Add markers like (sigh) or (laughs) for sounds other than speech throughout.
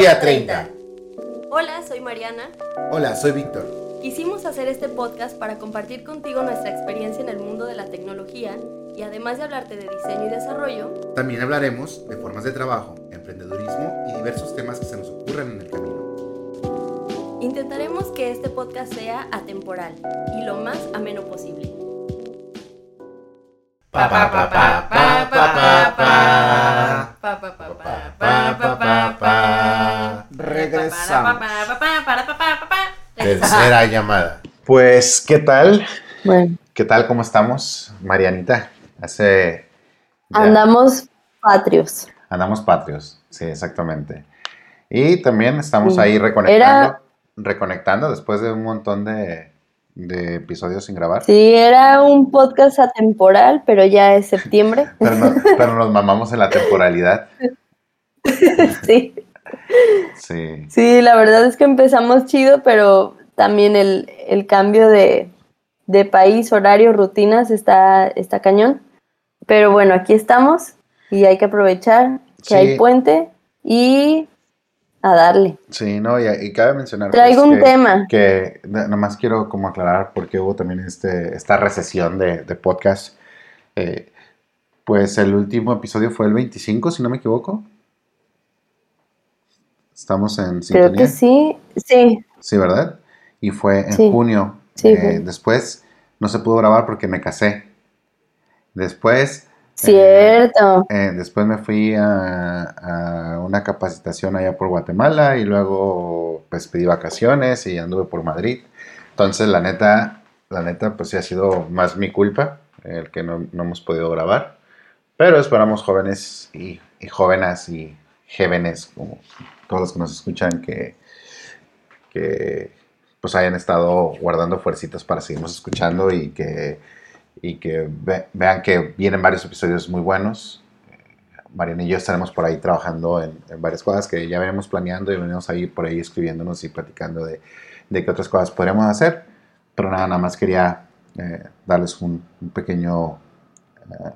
Día 30. Hola, soy Mariana. Hola, soy Víctor. Quisimos hacer este podcast para compartir contigo nuestra experiencia en el mundo de la tecnología y además de hablarte de diseño y desarrollo, También hablaremos de formas de trabajo, emprendedurismo y diversos temas que se nos ocurran en el camino. intentaremos que este podcast sea atemporal y lo más ameno posible. Pa, pa, pa, pa, pa, pa, pa, pa. Pa, pa, pa, pa, Pa, pa, pa, pa, pa. Tercera llamada. Pues, ¿qué tal? Bueno, ¿Qué tal? ¿Cómo estamos, Marianita? Hace... andamos patrios. Andamos patrios, sí, exactamente. Y también estamos ahí reconectando, Era- reconectando después de un montón de, de episodios sin grabar. Sí, era un podcast atemporal, pero ya es septiembre. Pero nos mamamos en la temporalidad. sí. Sí, sí, la verdad es que empezamos chido, pero también el, el cambio de, de país, horario, rutinas está, está cañón. Pero bueno, aquí estamos y hay que aprovechar que Sí. hay puente y a darle. sí, no, y, y cabe mencionar Traigo pues, un que- tema. que na- nada más quiero como aclarar porque hubo también este, esta recesión de, de podcast. Eh, pues el último episodio fue el 25, si no me equivoco. Estamos en Creo sintonía. que sí, sí, Sí, ¿verdad? Y fue en Sí. junio. Sí, Eh, después no se pudo grabar porque me casé. Después, cierto. eh, después me fui a, a una capacitación allá por Guatemala y luego pues pedí vacaciones y anduve por Madrid. Entonces, la neta, la neta, pues sí ha sido más mi culpa el que no, no hemos podido grabar. Pero esperamos jóvenes y, y jóvenes y jóvenes, como todos los que nos escuchan, que, que pues hayan estado guardando fuercitas para seguirnos escuchando y que, y que ve- vean que vienen varios episodios muy buenos. Mariana y yo estaremos por ahí trabajando en, en varias cosas que ya venimos planeando y venimos a ir por ahí escribiéndonos y platicando de, de qué otras cosas podríamos hacer. Pero nada, nada más quería eh, darles un, un pequeño eh,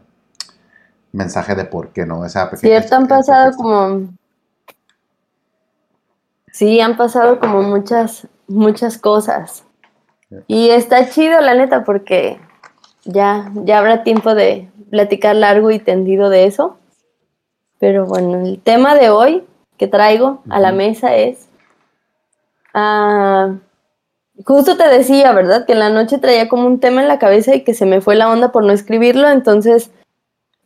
mensaje de por qué no. Esa pequeña- Cierto, han pasado como... Sí, han pasado como muchas, muchas cosas. Y está chido, la neta, porque ya, ya habrá tiempo de platicar largo y tendido de eso. Pero bueno, el tema de hoy que traigo a la mesa es... ah, justo te decía, ¿verdad? Que en la noche traía como un tema en la cabeza y que se me fue la onda por no escribirlo, entonces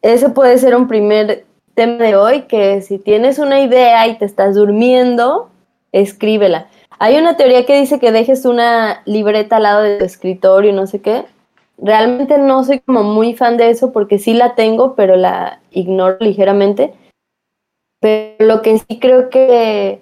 ese puede ser un primer tema de hoy, que si tienes una idea y te estás durmiendo, escríbela. Hay una teoría que dice que dejes una libreta al lado de tu escritorio no sé qué. Realmente no soy como muy fan de eso porque sí la tengo, pero la ignoro ligeramente. Pero lo que sí creo que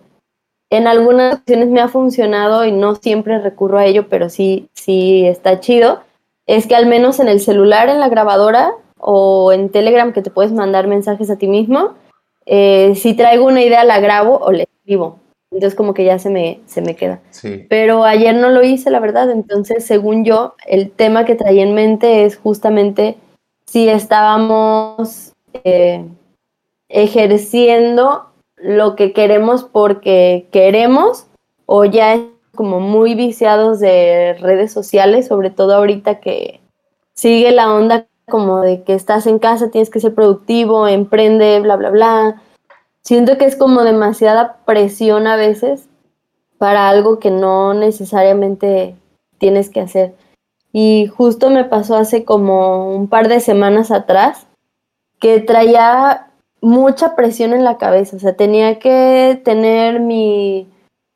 en algunas ocasiones me ha funcionado y no siempre recurro a ello, pero sí, sí está chido, es que al menos en el celular, en la grabadora o en Telegram que te puedes mandar mensajes a ti mismo, eh, si traigo una idea la grabo o la escribo. Entonces como que ya se me, se me queda. Sí, Pero ayer no lo hice, la verdad. Entonces, según yo, el tema que traía en mente es justamente si estábamos eh, ejerciendo lo que queremos porque queremos o ya es como muy viciados de redes sociales, sobre todo ahorita que sigue la onda como de que estás en casa, tienes que ser productivo, emprende, bla, bla, bla. Siento que es como demasiada presión a veces para algo que no necesariamente tienes que hacer. Y justo me pasó hace como un par de semanas atrás que traía mucha presión en la cabeza, o sea, tenía que tener mi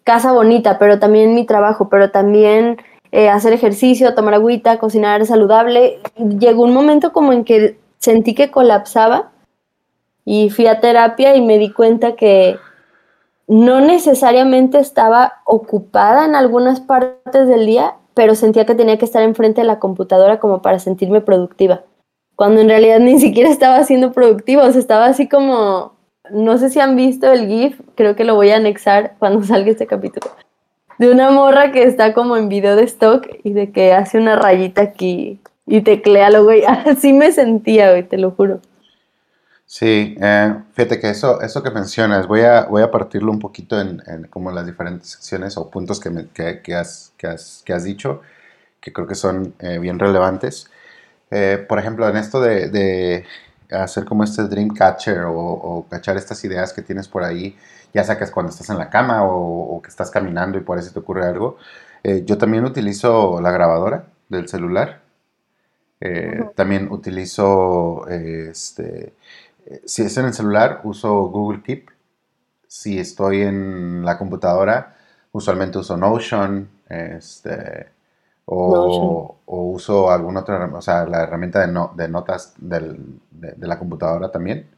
casa bonita, pero también mi trabajo, pero también eh, hacer ejercicio, tomar agüita, cocinar saludable. Llegó un momento como en que sentí que colapsaba y fui a terapia y me di cuenta que no necesariamente estaba ocupada en algunas partes del día, pero sentía que tenía que estar enfrente de la computadora como para sentirme productiva. Cuando en realidad ni siquiera estaba siendo productiva, o sea, estaba así como, no sé si han visto el GIF, creo que lo voy a anexar cuando salga este capítulo, de una morra que está como en video de stock y de que hace una rayita aquí y teclealo, güey. (laughs) Así me sentía, güey, te lo juro. Sí, eh, fíjate que eso, eso que mencionas, voy a, voy a partirlo un poquito en, en como las diferentes secciones o puntos que, me- que, que has, que, has, que has dicho, que creo que son eh, bien relevantes. Eh, por ejemplo, en esto de, de hacer como este dream catcher o, o cachar estas ideas que tienes por ahí, ya sea que es cuando estás en la cama o, o que estás caminando y por se te ocurre algo, eh, yo también utilizo la grabadora del celular. Eh, Ujú. También utilizo, eh, este, si es en el celular, uso Google Keep. Si estoy en la computadora, usualmente uso Notion, este, o, Notion. o uso alguna otra, o sea, la herramienta de, no- de notas del- de, de la computadora también.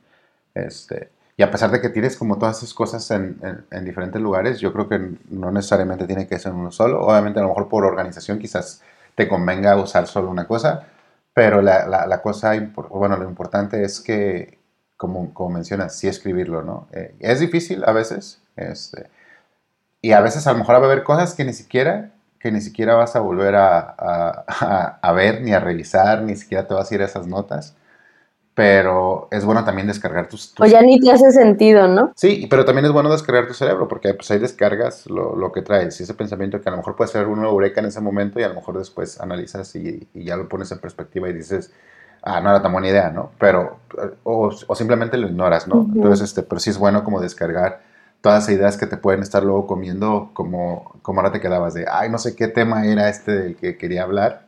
Este, y a pesar de que tienes como todas esas cosas en, en- en diferentes lugares, yo creo que no necesariamente tiene que ser uno solo. Obviamente, a lo mejor por organización quizás te convenga usar solo una cosa, pero la, la- la cosa, bueno, lo importante es que, como, como mencionas, sí escribirlo, ¿no? Eh, es difícil a veces, este, y a veces a lo mejor va a haber cosas que ni siquiera, que ni siquiera vas a volver a, a- a- a ver, ni a revisar, ni siquiera te vas a ir a esas notas, pero es bueno también descargar tus... O tus- ya ni te hace sentido, ¿no? Sí, pero también es bueno descargar tu cerebro, porque pues ahí descargas lo, lo que traes, y ese pensamiento que a lo mejor puede ser una eureka en ese momento y a lo mejor después analizas y, y ya lo pones en perspectiva y dices, ah, no era tan buena idea, ¿no? Pero, o, o simplemente lo ignoras, ¿no? Ujú. Entonces, este, pero sí es bueno como descargar todas esas ideas que te pueden estar luego comiendo, como, como ahora te quedabas de, ay, no sé qué tema era este del que quería hablar,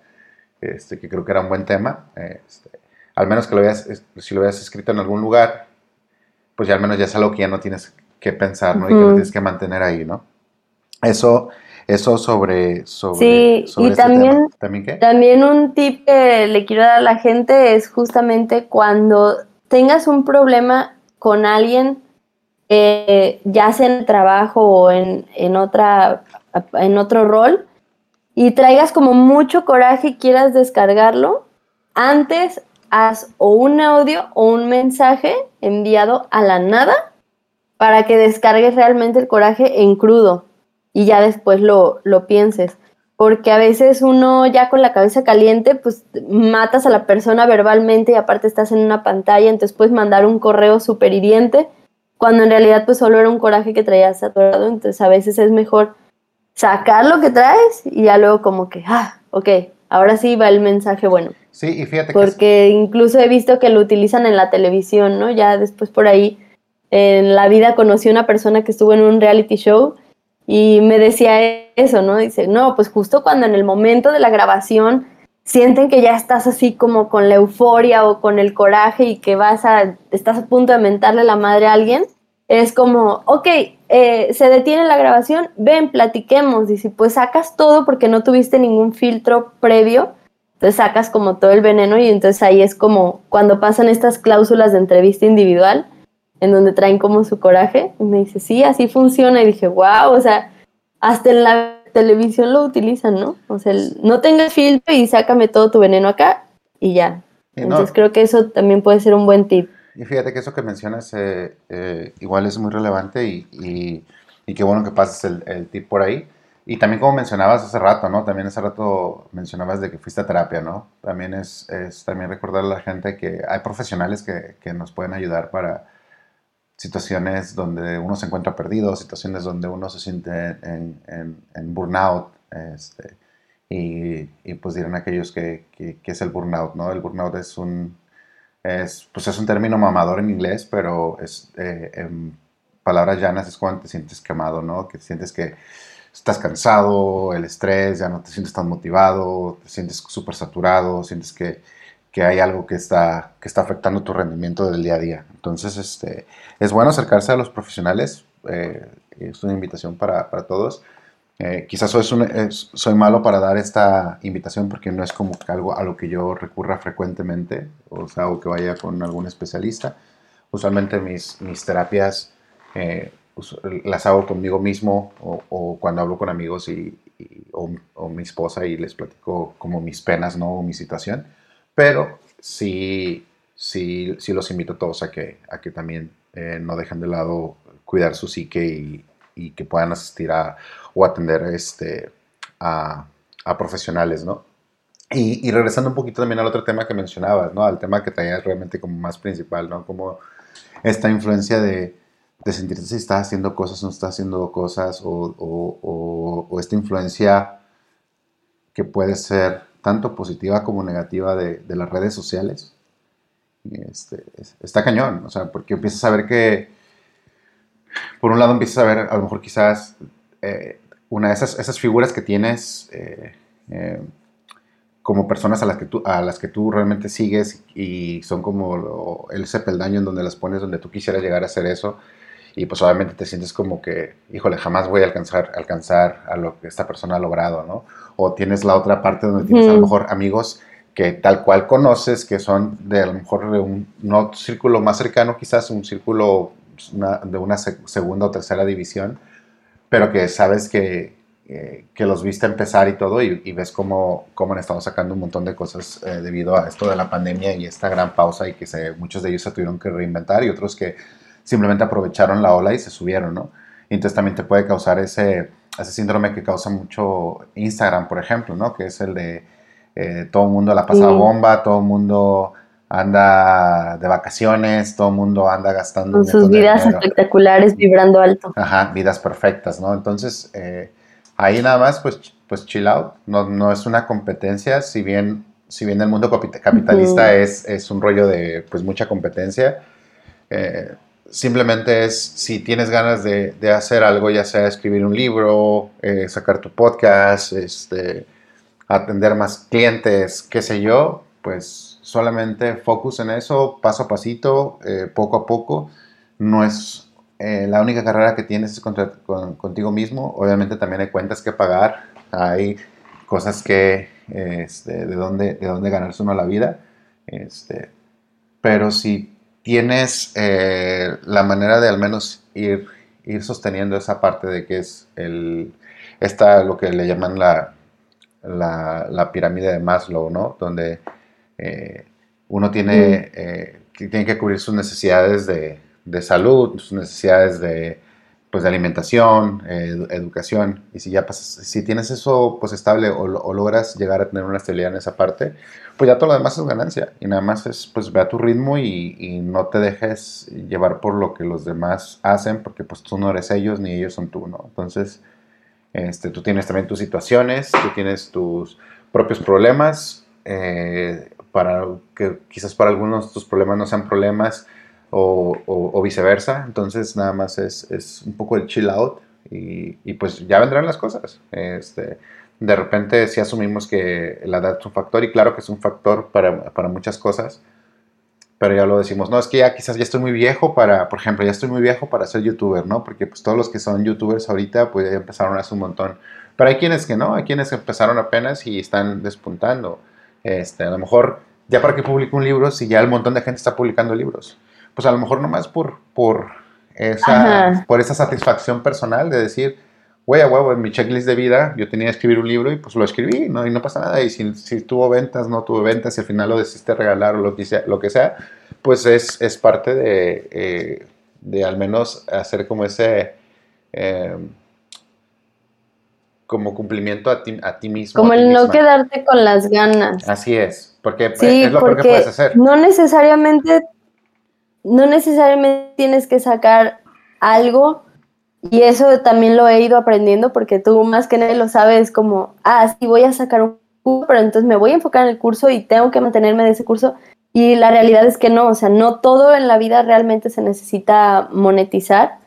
este, que creo que era un buen tema, este, al menos que lo es- si lo hayas escrito en algún lugar, pues ya al menos ya es algo que ya no tienes que pensar, ¿no? Y que lo tienes que mantener ahí, ¿no? Eso, eso sobre, sobre, Sí, sobre y este también-. ¿También qué? También un tip que le quiero dar a la gente es justamente cuando tengas un problema con alguien, eh, ya sea en el trabajo o en, en, otra, en otro rol, y traigas como mucho coraje y quieras descargarlo, antes haz o un audio o un mensaje enviado a la nada para que descargues realmente el coraje en crudo y ya después lo, lo pienses porque a veces uno ya con la cabeza caliente, pues matas a la persona verbalmente y aparte estás en una pantalla, entonces puedes mandar un correo súper hiriente, cuando en realidad pues solo era un coraje que traías atorado, entonces a veces es mejor sacar lo que traes y ya luego como que, ah, ok, ahora sí va el mensaje bueno, Sí, y fíjate que es- porque incluso he visto que lo utilizan en la televisión, ¿no? Ya después por ahí en la vida conocí una persona que estuvo en un reality show y me decía eso, ¿no? Dice, no, pues justo cuando en el momento de la grabación sienten que ya estás así como con la euforia o con el coraje y que vas a, estás a punto de mentarle la madre a alguien, es como, ok, eh, se detiene la grabación, ven, platiquemos, si pues sacas todo porque no tuviste ningún filtro previo, entonces sacas como todo el veneno y entonces ahí es como cuando pasan estas cláusulas de entrevista individual, en donde traen como su coraje. Y me dice, sí, así funciona. Y dije, wow, o sea, hasta en la televisión lo utilizan, ¿no? O sea, el, no tengas filtro y sácame todo tu veneno acá y ya. y no, Entonces creo que eso también puede ser un buen tip. y fíjate que eso que mencionas eh, eh, igual es muy relevante y, y, y qué bueno que pases el, el tip por ahí. Y también como mencionabas hace rato, ¿no? También hace rato mencionabas de que fuiste a terapia, ¿no? También es, es también recordar a la gente que hay profesionales que, que nos pueden ayudar para situaciones donde uno se encuentra perdido, situaciones donde uno se siente en, en, burnout, este, y, y, pues dirán aquellos que, que, que, es el burnout, ¿no? El burnout es un, es, pues es un término mamador en inglés, pero es, eh, en palabras llanas es cuando te sientes quemado, ¿no? Que sientes que estás cansado, el estrés, ya no te sientes tan motivado, te sientes súper saturado, sientes que, que, hay algo que está, que está afectando tu rendimiento del día a día. Entonces, este, es bueno acercarse a los profesionales, eh, es una invitación para, para todos. Eh, quizás soy, soy, malo para dar esta invitación porque no es como algo a lo que yo recurra frecuentemente, o sea, o que vaya con algún especialista. Usualmente mis, mis terapias eh, las hago conmigo mismo o, o cuando hablo con amigos y, y o, o, mi esposa y les platico como mis penas, ¿no? O mi situación. Pero sí, sí, sí los invito a todos a que, a que también eh, no dejen de lado cuidar su psique y, y que puedan asistir a o atender este, a, a profesionales, ¿no? Y, y regresando un poquito también al otro tema que mencionabas, ¿no? Al tema que traías realmente como más principal, ¿no? Como esta influencia de, de sentirte si estás haciendo cosas o no estás haciendo cosas, o- o- o esta influencia que puede ser tanto positiva como negativa de, las redes sociales. Este, es- está cañón, o sea, porque empiezas a ver que, por un lado empiezas a ver a lo mejor quizás eh, una de esas, esas figuras que tienes eh, eh, como personas a las, que tú, a las que tú realmente sigues y son como lo- ese peldaño en donde las pones, donde tú quisieras llegar a hacer eso. Y pues obviamente te sientes como que, híjole, jamás voy a alcanzar, alcanzar a lo que esta persona ha logrado, ¿no? O tienes la otra parte donde tienes a lo mejor amigos que tal cual conoces, que son de a lo mejor de un no círculo más cercano, quizás un círculo pues, una- de una se- segunda o tercera división, pero que sabes que, eh, que los viste empezar y todo, y, y ves cómo, cómo han estado sacando un montón de cosas eh, debido a esto de la pandemia y esta gran pausa, y que se, muchos de ellos se tuvieron que reinventar y otros que simplemente aprovecharon la ola y se subieron, ¿no? Y entonces también te puede causar ese, ese síndrome que causa mucho Instagram, por ejemplo, ¿no? Que es el de eh, todo el mundo la pasa Sí. bomba, todo el mundo anda de vacaciones, todo el mundo anda gastando Con sus vidas espectaculares vibrando alto. Ajá, vidas perfectas, ¿no? Entonces, eh, ahí nada más, pues, pues chill out. No, no es una competencia, si bien, si bien el mundo capi- capitalista es, es un rollo de, pues, mucha competencia, eh, simplemente es si tienes ganas de, de hacer algo, ya sea escribir un libro, eh, sacar tu podcast, este, atender más clientes, qué sé yo, pues solamente focus en eso, paso a pasito, eh, poco a poco. No es eh, la única carrera que tienes es contra- con- contigo mismo. Obviamente también hay cuentas que pagar, hay cosas que, este, de, dónde, de dónde ganarse uno la vida. Este, pero si tienes eh, la manera de al menos ir, ir sosteniendo esa parte de que es el, esta, lo que le llaman la, la, la pirámide de Maslow, ¿no? Donde eh, uno tiene, eh, que tiene que cubrir sus necesidades de, de salud, sus necesidades de, pues, de alimentación, edu- educación, y si ya pasas, si tienes eso pues estable o, lo- o logras llegar a tener una estabilidad en esa parte, pues ya todo lo demás es ganancia, y nada más es pues ve a tu ritmo y, no te dejes llevar por lo que los demás hacen, porque pues tú no eres ellos ni ellos son tú. Entonces, este, tú tienes también tus situaciones, tú tienes tus propios problemas, eh, para que quizás para algunos tus problemas no sean problemas o, viceversa, entonces nada más es, es un poco el chill out y, y pues ya vendrán las cosas. Este, de repente sí asumimos que la edad es un factor y claro que es un factor para, para muchas cosas, pero ya lo decimos, no, es que ya quizás ya estoy muy viejo para, por ejemplo, ya estoy muy viejo para ser youtuber, ¿no? Porque pues todos los que son youtubers ahorita pues ya empezaron hace un montón. Pero hay quienes que no, hay quienes empezaron apenas y están despuntando. Este, a lo mejor, ya para que publique un libro, si ya el montón de gente está publicando libros, pues a lo mejor nomás por, por, esa, Ajá. por esa satisfacción personal de decir, güey, a huevo, en mi checklist de vida yo tenía que escribir un libro y pues lo escribí, ¿no? Y no pasa nada. Y si, si tuvo ventas, no tuvo ventas, si al final lo decidiste regalar o lo que sea, lo que sea pues es, es parte de, eh, de al menos hacer como ese, eh, como cumplimiento a ti, a ti mismo. Como el no quedarte con las ganas. Así es, porque Sí, es lo peor que porque puedes hacer. no necesariamente, no necesariamente tienes que sacar algo y eso también lo he ido aprendiendo porque tú más que nadie lo sabes como, ah, sí voy a sacar un curso, pero entonces me voy a enfocar en el curso y tengo que mantenerme de ese curso y la realidad es que no, o sea, no todo en la vida realmente se necesita monetizar.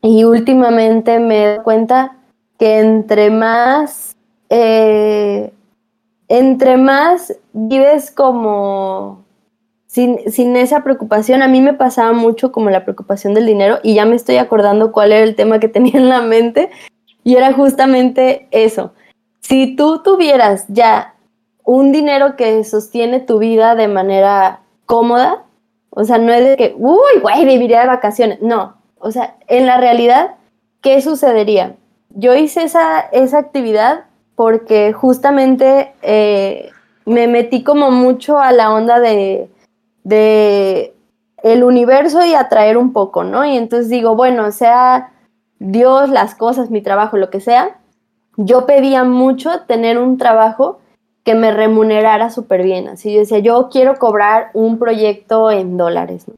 Y últimamente me he dado cuenta que entre más eh, entre más vives como sin, sin esa preocupación, a mí me pasaba mucho como la preocupación del dinero y ya me estoy acordando cuál era el tema que tenía en la mente y era justamente eso. Si tú tuvieras ya un dinero que sostiene tu vida de manera cómoda, o sea, no es de que, uy, güey, viviría de vacaciones, no, o sea, en la realidad, ¿qué sucedería? Yo hice esa, esa actividad porque justamente eh, me metí como mucho a la onda de, de el universo y atraer un poco, ¿no? Y entonces digo, bueno, sea Dios, las cosas, mi trabajo, lo que sea, yo pedía mucho tener un trabajo que me remunerara súper bien. Así yo decía, yo quiero cobrar un proyecto en dólares. ¿no?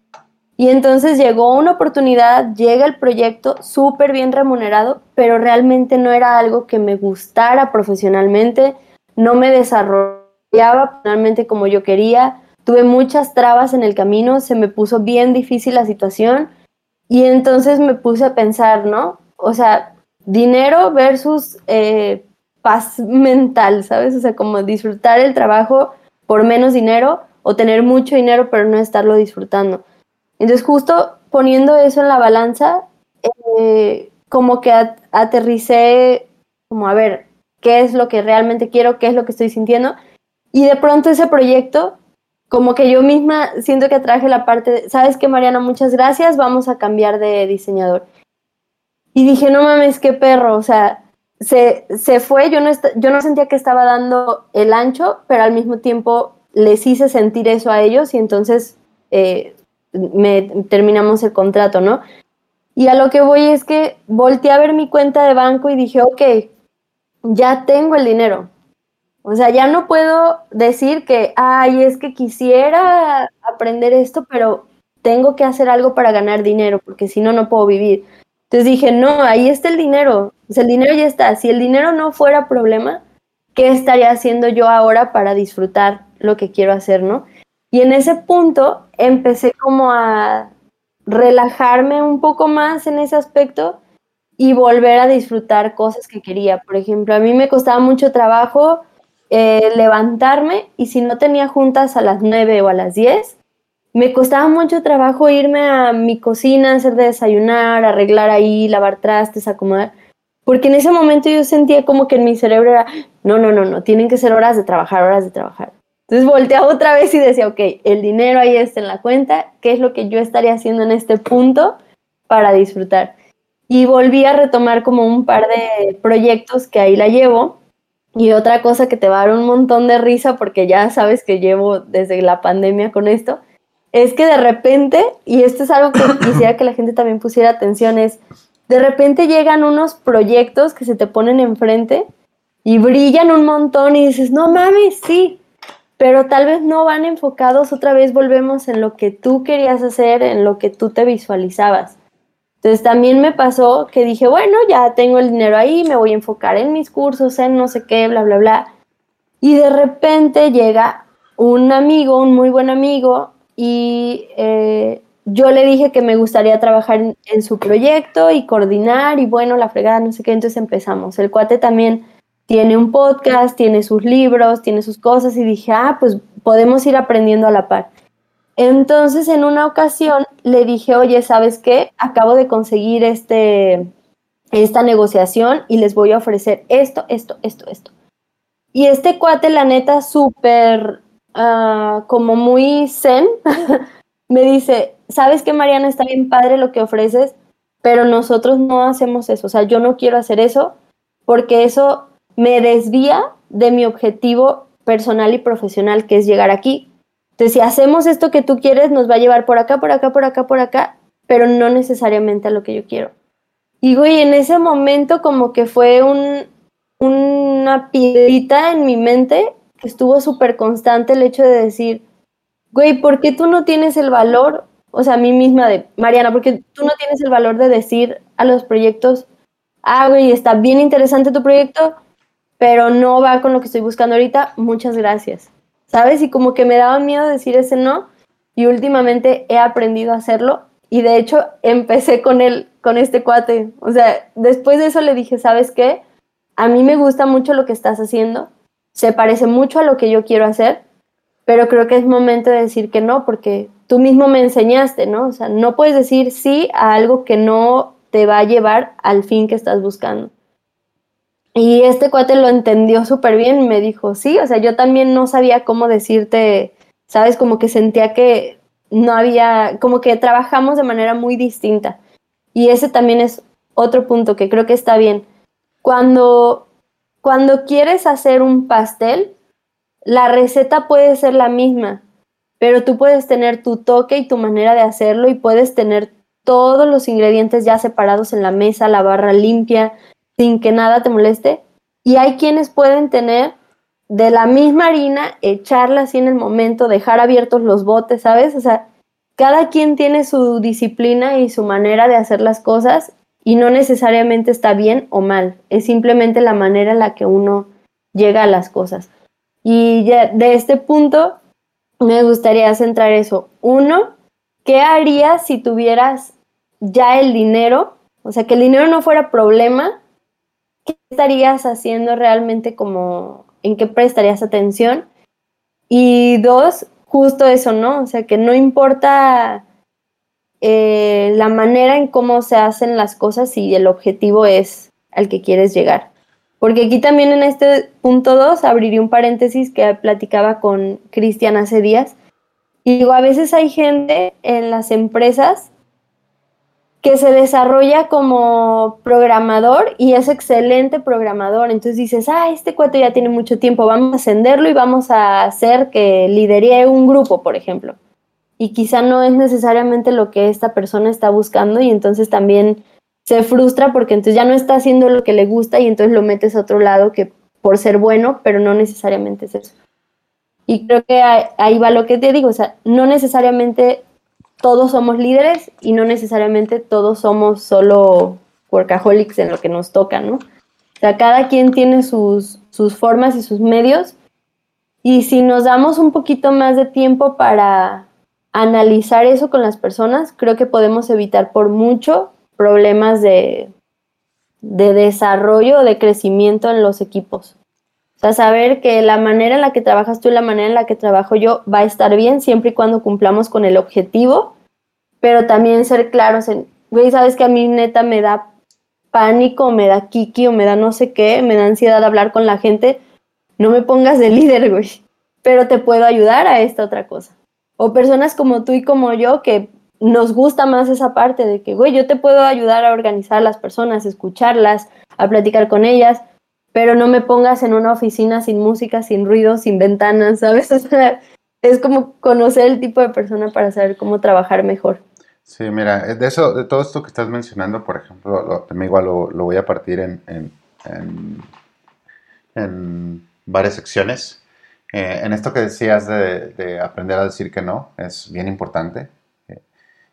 Y entonces llegó una oportunidad, llega el proyecto súper bien remunerado, pero realmente no era algo que me gustara profesionalmente, no me desarrollaba realmente como yo quería, tuve muchas trabas en el camino, se me puso bien difícil la situación y entonces me puse a pensar, ¿no? O sea, dinero versus eh, paz (laughs) mental, ¿sabes? O sea, como disfrutar el trabajo por menos dinero o tener mucho dinero pero no estarlo disfrutando. Entonces, justo poniendo eso en la balanza, eh, como que aterricé, como a ver, qué es lo que realmente quiero, qué es lo que estoy sintiendo. Y de pronto ese proyecto, como que yo misma siento que traje la parte, de, ¿sabes qué, Mariana? Muchas gracias, vamos a cambiar de diseñador. Y dije, no mames, qué perro, o sea, se, se fue, yo no, yo no sentía que estaba dando el ancho, pero al mismo tiempo les hice sentir eso a ellos y entonces eh, me, terminamos el contrato, ¿no? Y a lo que voy es que volteé a ver mi cuenta de banco y dije, ok, ya tengo el dinero. O sea, ya no puedo decir que, ay, es que quisiera aprender esto, pero tengo que hacer algo para ganar dinero, porque si no, no puedo vivir. Entonces dije, no, ahí está el dinero. O sea, el dinero ya está. Si el dinero no fuera problema, ¿qué estaría haciendo yo ahora para disfrutar lo que quiero hacer, no? Y en ese punto empecé como a relajarme un poco más en ese aspecto y volver a disfrutar cosas que quería. Por ejemplo, a mí me costaba mucho trabajo eh, levantarme y si no tenía juntas a las 9 o a las 10, me costaba mucho trabajo irme a mi cocina, hacer de desayunar, arreglar ahí, lavar trastes, acomodar. Porque en ese momento yo sentía como que en mi cerebro era, no, no, no, no, tienen que ser horas de trabajar, horas de trabajar. Entonces volteaba otra vez y decía, ok, el dinero ahí está en la cuenta, ¿qué es lo que yo estaría haciendo en este punto para disfrutar? Y volví a retomar como un par de proyectos que ahí la llevo. Y otra cosa que te va a dar un montón de risa, porque ya sabes que llevo desde la pandemia con esto, es que de repente, y esto es algo que (coughs) quisiera que la gente también pusiera atención, es de repente llegan unos proyectos que se te ponen enfrente y brillan un montón y dices, no mames, sí, pero tal vez no van enfocados, otra vez volvemos en lo que tú querías hacer, en lo que tú te visualizabas. Entonces también me pasó que dije, bueno, ya tengo el dinero ahí, me voy a enfocar en mis cursos, en no sé qué, bla, bla, bla. Y de repente llega un amigo, un muy buen amigo, y eh, yo le dije que me gustaría trabajar en, su proyecto y coordinar y bueno, la fregada, no sé qué, entonces empezamos. El cuate también tiene un podcast, tiene sus libros, tiene sus cosas y dije, ah, pues podemos ir aprendiendo a la par. Entonces en una ocasión le dije, oye, ¿sabes qué? Acabo de conseguir este, esta negociación y les voy a ofrecer esto, esto, esto, esto. Y este cuate, la neta, súper Ah, como muy zen, (laughs) me dice, sabes que Mariana está bien padre lo que ofreces, pero nosotros no hacemos eso, o sea, yo no quiero hacer eso porque eso me desvía de mi objetivo personal y profesional que es llegar aquí. Entonces, si hacemos esto que tú quieres, nos va a llevar por acá, por acá, por acá, por acá, pero no necesariamente a lo que yo quiero. Y güey, en ese momento como que fue un, una piedrita en mi mente estuvo súper constante el hecho de decir, güey, ¿por qué tú no tienes el valor? O sea, a mí misma de, Mariana, ¿por qué tú no tienes el valor de decir a los proyectos, ah, güey, está bien interesante tu proyecto, pero no va con lo que estoy buscando ahorita, muchas gracias. ¿Sabes? Y como que me daba miedo decir ese no, y últimamente he aprendido a hacerlo, y de hecho (laughs) empecé con él, con este cuate. O sea, después de eso le dije, ¿sabes qué? A mí me gusta mucho lo que estás haciendo, se parece mucho a lo que yo quiero hacer, pero creo que es momento de decir que no, porque tú mismo me enseñaste, ¿no? O sea, no puedes decir sí a algo que no te va a llevar al fin que estás buscando. Y este cuate lo entendió súper bien, me dijo, sí, o sea, yo también no sabía cómo decirte, sabes, como que sentía que no había, como que trabajamos de manera muy distinta. Y ese también es otro punto que creo que está bien. Cuando cuando quieres hacer un pastel, la receta puede ser la misma, pero tú puedes tener tu toque y tu manera de hacerlo y puedes tener todos los ingredientes ya separados en la mesa, la barra limpia, sin que nada te moleste. Y hay quienes pueden tener de la misma harina, echarla así en el momento, dejar abiertos los botes, ¿sabes? O sea, cada quien tiene su disciplina y su manera de hacer las cosas y no necesariamente está bien o mal, es simplemente la manera en la que uno llega a las cosas. Y ya de este punto me gustaría centrar eso. Uno, ¿qué harías si tuvieras ya el dinero? O sea, que el dinero no fuera problema. ¿Qué estarías haciendo realmente como, en qué prestarías atención? Y dos, justo eso, ¿no? O sea, que no importa eh, la manera en cómo se hacen las cosas si el objetivo es al que quieres llegar. Porque aquí también en este punto 2 abriría un paréntesis que platicaba con Cristian hace días. Y digo, a veces hay gente en las empresas que se desarrolla como programador y es excelente programador. Entonces dices, ah, este cuate ya tiene mucho tiempo, vamos a ascenderlo y vamos a hacer que lidere un grupo, por ejemplo. Y quizá no es necesariamente lo que esta persona está buscando y entonces también se frustra porque entonces ya no está haciendo lo que le gusta y entonces lo metes a otro lado que por ser bueno, pero no necesariamente es eso. Y creo que ahí va lo que te digo, o sea, no necesariamente todos somos líderes y no necesariamente todos somos solo workaholics en lo que nos toca, ¿no? O sea, cada quien tiene sus, sus formas y sus medios y si nos damos un poquito más de tiempo para analizar eso con las personas, creo que podemos evitar por mucho problemas de, de desarrollo o de crecimiento en los equipos. O sea, saber que la manera en la que trabajas tú y la manera en la que trabajo yo va a estar bien siempre y cuando cumplamos con el objetivo, pero también ser claros en, güey, sabes que a mí neta me da pánico, me da kiki o me da no sé qué, me da ansiedad hablar con la gente, no me pongas de líder, güey, pero te puedo ayudar a esta otra cosa. O personas como tú y como yo que nos gusta más esa parte de que, güey, yo te puedo ayudar a organizar a las personas, escucharlas, a platicar con ellas, pero no me pongas en una oficina sin música, sin ruido, sin ventanas, ¿sabes? (laughs) O sea, es como conocer el tipo de persona para saber cómo trabajar mejor. Sí, mira, de eso, de todo esto que estás mencionando, por ejemplo, lo, también igual lo, lo, voy a partir en, en, en, en varias secciones. Eh, en esto que decías de, de, aprender a decir que no, es bien importante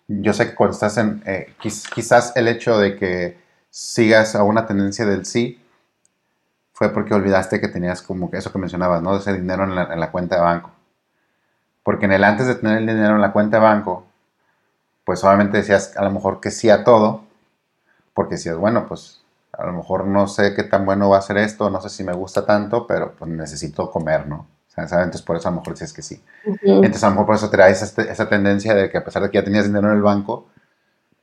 yo sé que cuando estás en, eh, quizás el hecho de que sigas a una tendencia del sí fue porque olvidaste que tenías como eso que mencionabas, ¿no? Ese dinero en la, en la, cuenta de banco. Porque en el antes de tener el dinero en la cuenta de banco, pues obviamente decías a lo mejor que sí a todo, porque decías, bueno, pues a lo mejor no sé qué tan bueno va a ser esto, no sé si me gusta tanto, pero pues necesito comer, ¿no? Entonces por eso a lo mejor dices que sí. Entonces a lo mejor por eso traes este, esa tendencia de que a pesar de que ya tenías dinero en el banco,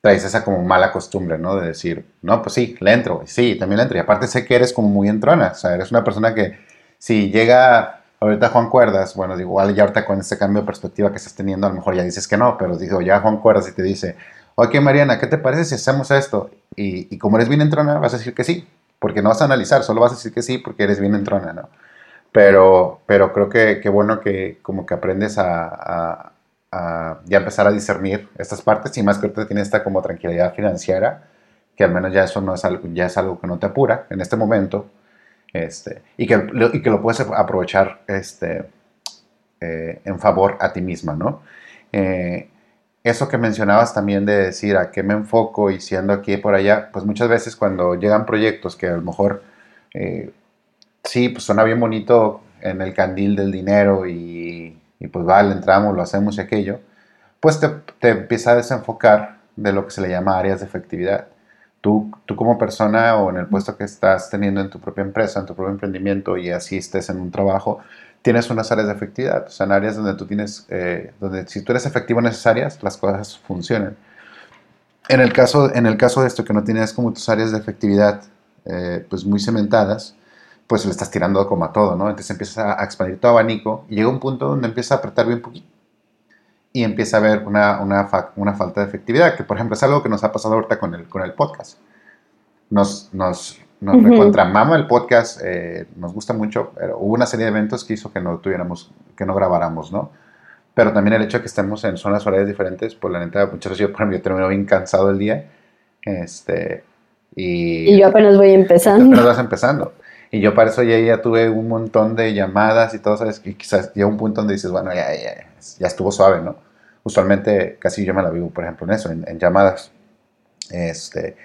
traes esa como mala costumbre, ¿no? De decir, no, pues sí, le entro, sí, también le entro. Y aparte sé que eres como muy entrona, o sea, eres una persona que si llega ahorita Juan Cuerdas, bueno, igual ya ahorita con este cambio de perspectiva que estás teniendo, a lo mejor ya dices que no, pero digo, ya Juan Cuerdas y te dice, ok Mariana, ¿qué te parece si hacemos esto? Y, y como eres bien entrona, vas a decir que sí, porque no vas a analizar, solo vas a decir que sí porque eres bien entrona, ¿no? Pero, pero creo que, que bueno que como que aprendes a, a, a, ya empezar a discernir estas partes y más que ahorita tienes esta como tranquilidad financiera, que al menos ya eso no es algo, ya es algo que no te apura en este momento, este, y, que, y que lo puedes aprovechar este, eh, en favor a ti misma, ¿no? Eh, eso que mencionabas también de decir a qué me enfoco y siendo aquí y por allá, pues muchas veces cuando llegan proyectos que a lo mejor eh, sí, pues suena bien bonito en el candil del dinero y, pues vale, entramos, lo hacemos y aquello, pues te, te, empieza a desenfocar de lo que se le llama áreas de efectividad. Tú, tú como persona o en el puesto que estás teniendo en tu propia empresa, en tu propio emprendimiento y así estés en un trabajo, tienes unas áreas de efectividad, o sea, en áreas donde tú tienes, eh, donde si tú eres efectivo en esas áreas, las cosas funcionan. En el caso, en el caso de esto, que no tienes como tus áreas de efectividad eh, pues muy cementadas, pues le estás tirando como a todo, ¿no? Entonces empieza a expandir tu abanico y llega un punto donde empieza a apretar bien poquito y empieza a haber una, una, una, falta de efectividad, que por ejemplo es algo que nos ha pasado ahorita con el, con el podcast. Nos, nos, nos uh -huh. el podcast, eh, nos gusta mucho, pero hubo una serie de eventos que hizo que no tuviéramos, que no grabáramos, ¿no? Pero también el hecho de que estemos en zonas horarias diferentes, pues la neta, muchas veces yo, por ejemplo, yo termino bien cansado el día, este, y... Y yo apenas voy empezando. Apenas vas empezando. Y yo para eso ya, ya tuve un montón de llamadas y todo, ¿sabes? Y quizás llega un punto donde dices, bueno, ya, ya, ya estuvo suave, ¿no? Usualmente casi yo me la vivo, por ejemplo, en eso, en, en llamadas. Este,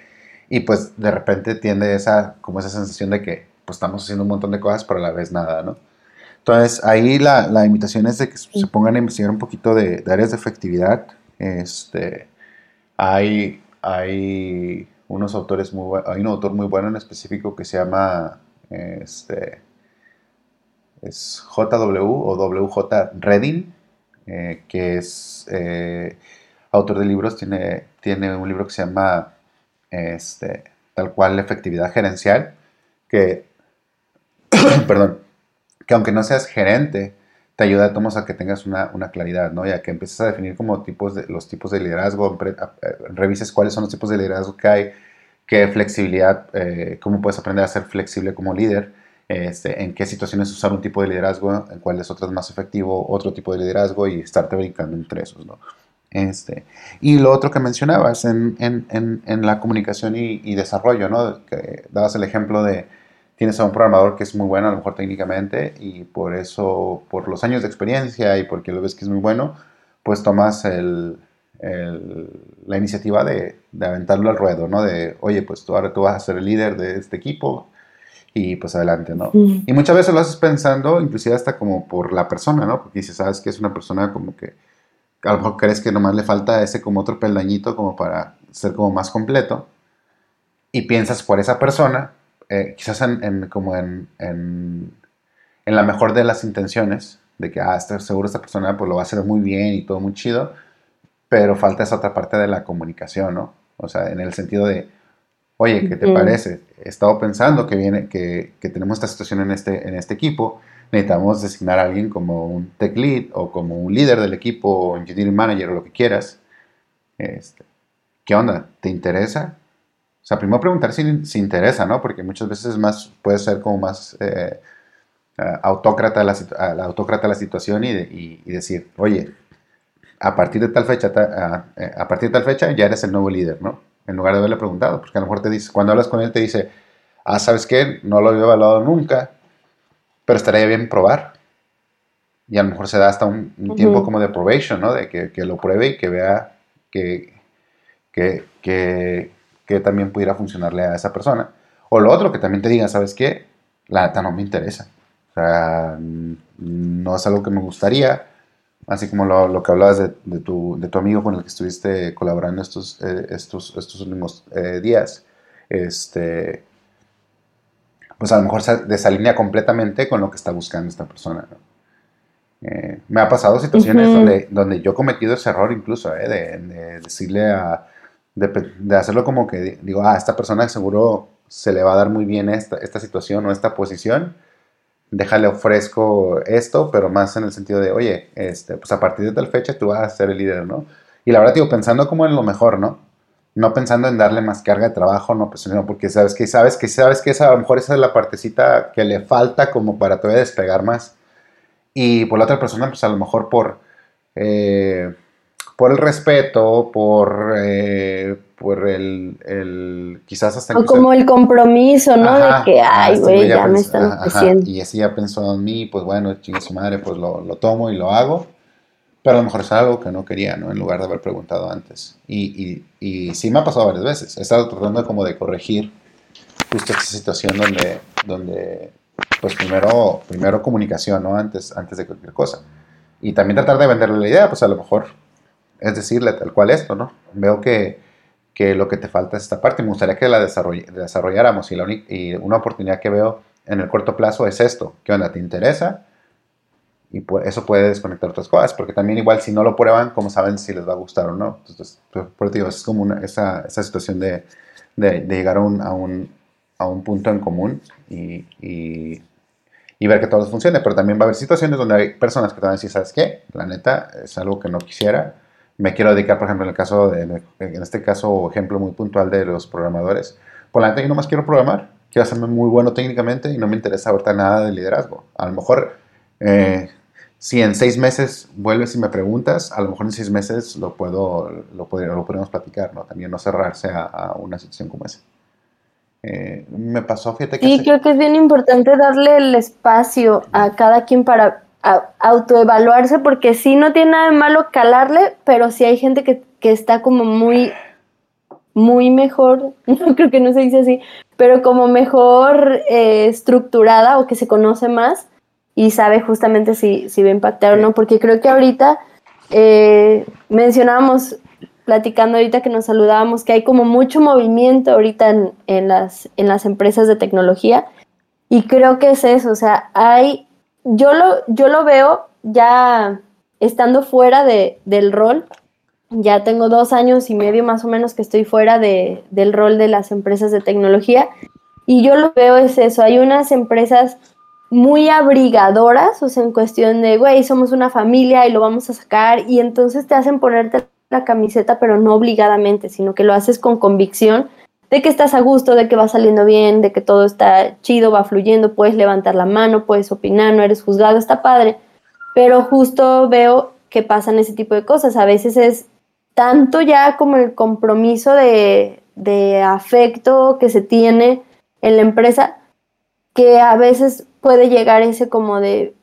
y pues de repente tiende esa, como esa sensación de que pues estamos haciendo un montón de cosas, pero a la vez nada, ¿no? Entonces ahí la, la invitación es de que se pongan a investigar un poquito de, de áreas de efectividad. Este, hay, hay unos autores muy buenos, hay un autor muy bueno en específico que se llama este, es JW o WJ Redding, eh, que es eh, autor de libros, tiene, tiene un libro que se llama este, tal cual efectividad gerencial, que, (coughs) perdón, que aunque no seas gerente, te ayuda a, a que tengas una, una, claridad, ¿no? Y a que empieces a definir como tipos de, los tipos de liderazgo, revises cuáles son los tipos de liderazgo que hay, qué flexibilidad, eh, cómo puedes aprender a ser flexible como líder, este, en qué situaciones usar un tipo de liderazgo, en cuáles otras más efectivo, otro tipo de liderazgo y estarte brincando entre esos. Este, y lo otro que mencionabas en, en, en, la comunicación y, desarrollo, ¿no? Dabas el ejemplo de, tienes a un programador que es muy bueno, a lo mejor técnicamente, y por eso, por los años de experiencia y porque lo ves que es muy bueno, pues tomas el, el, la iniciativa de, de, aventarlo al ruedo, ¿no? De, oye, pues tú ahora tú vas a ser el líder de este equipo y pues adelante, ¿no? Mm. Y muchas veces lo haces pensando, inclusive hasta como por la persona, ¿no? Porque dices, sabes que es una persona como que a lo mejor crees que nomás le falta ese como otro peldañito como para ser como más completo y piensas por esa persona, eh, quizás en, en como en, en, en, la mejor de las intenciones, de que, ah, estoy seguro esta persona pues lo va a hacer muy bien y todo muy chido, pero falta esa otra parte de la comunicación, ¿no? O sea, en el sentido de, oye, ¿qué te parece? He estado pensando que, viene, que, que tenemos esta situación en este, en este equipo, necesitamos designar a alguien como un tech lead o como un líder del equipo o engineering manager o lo que quieras. Este, ¿Qué onda? ¿Te interesa? O sea, primero preguntar si, si interesa, ¿no? Porque muchas veces más puede ser como más eh, autócrata, la, la, autócrata la situación y, de, y, y, decir, oye, a partir de tal fecha, a, a, partir de tal fecha ya eres el nuevo líder, ¿no? En lugar de haberle preguntado, porque a lo mejor te dice, cuando hablas con él te dice, ah, ¿sabes qué? No lo había evaluado nunca, pero estaría bien probar. Y a lo mejor se da hasta un, un uh -huh. tiempo como de probation, ¿no? De que, que, lo pruebe y que vea que, que, que, que, también pudiera funcionarle a esa persona. O lo otro, que también te diga, ¿sabes qué? La neta no me interesa. O sea, no es algo que me gustaría. Así como lo, lo que hablabas de, de, tu, de, tu, amigo con el que estuviste colaborando estos, eh, estos, estos últimos eh, días. Este, pues a lo mejor se desalinea completamente con lo que está buscando esta persona. ¿no? Eh, me ha pasado situaciones uh -huh. donde, donde yo he cometido ese error incluso, de, de, decirle a, de, de, hacerlo como que digo, ah, esta persona seguro se le va a dar muy bien esta, esta situación o esta posición, déjale ofrezco esto, pero más en el sentido de, oye, este, pues a partir de tal fecha tú vas a ser el líder, ¿no? Y la verdad, digo, pensando como en lo mejor, ¿no? no pensando en darle más carga de trabajo, no, pues, porque sabes que sabes que sabes que esa, a lo mejor esa es la partecita que le falta como para todavía despegar más. Y por la otra persona, pues a lo mejor por, eh, por el respeto, por, eh, por el, el, quizás hasta... O como el compromiso, ¿no? Ajá, de que, ay, güey, ya, ya me están ofreciendo. Y así ya pensó en mí, pues bueno, chingue su madre, pues lo, lo tomo y lo hago pero a lo mejor es algo que no quería, ¿no? En lugar de haber preguntado antes. Y, y, y sí me ha pasado varias veces. He estado tratando como de corregir justo esa situación donde, donde pues primero, primero comunicación, ¿no? Antes, antes de cualquier cosa. Y también tratar de venderle la idea, pues a lo mejor es decirle tal cual esto, ¿no? Veo que, que lo que te falta es esta parte. Me gustaría que la desarroll desarrolláramos y, la y una oportunidad que veo en el corto plazo es esto. ¿Qué onda? ¿Te interesa? y pues eso puede desconectar otras cosas, porque también igual si no lo prueban, ¿cómo saben si les va a gustar o no? Entonces, pues, por digo, es como una, esa, esa situación de, de, de llegar a un, a, un, a un, punto en común y, y, y, ver que todo funcione, pero también va a haber situaciones donde hay personas que te van a decir, ¿sabes qué? La neta, es algo que no quisiera, me quiero dedicar, por ejemplo, en el caso, de, en este caso, ejemplo muy puntual de los programadores, por la neta yo nomás quiero programar, quiero hacerme muy bueno técnicamente y no me interesa ahorita nada de liderazgo. A lo mejor... Eh, si en seis meses vuelves y me preguntas, a lo mejor en seis meses lo puedo, lo, lo podemos platicar, ¿no? También no cerrarse a, a, una situación como esa. Eh, me pasó, fíjate que... Sí, hace- creo que es bien importante darle el espacio a cada quien para autoevaluarse, porque sí no tiene nada de malo calarle, pero sí hay gente que, que está como muy, muy mejor, (laughs) no creo que no se dice así, pero como mejor eh, estructurada o que se conoce más y sabe justamente si, si va a impactar o no, porque creo que ahorita eh, mencionábamos, platicando ahorita que nos saludábamos, que hay como mucho movimiento ahorita en, en las, en las empresas de tecnología y creo que es eso, o sea, hay, yo lo, yo lo veo ya estando fuera de, del rol, ya tengo dos años y medio más o menos que estoy fuera de, del rol de las empresas de tecnología. Y yo lo veo es eso, hay unas empresas muy abrigadoras, o sea, en cuestión de, güey, somos una familia y lo vamos a sacar, y entonces te hacen ponerte la camiseta, pero no obligadamente, sino que lo haces con convicción de que estás a gusto, de que va saliendo bien, de que todo está chido, va fluyendo, puedes levantar la mano, puedes opinar, no eres juzgado, está padre, pero justo veo que pasan ese tipo de cosas, a veces es tanto ya como el compromiso de, de afecto que se tiene en la empresa, que a veces puede llegar ese como de,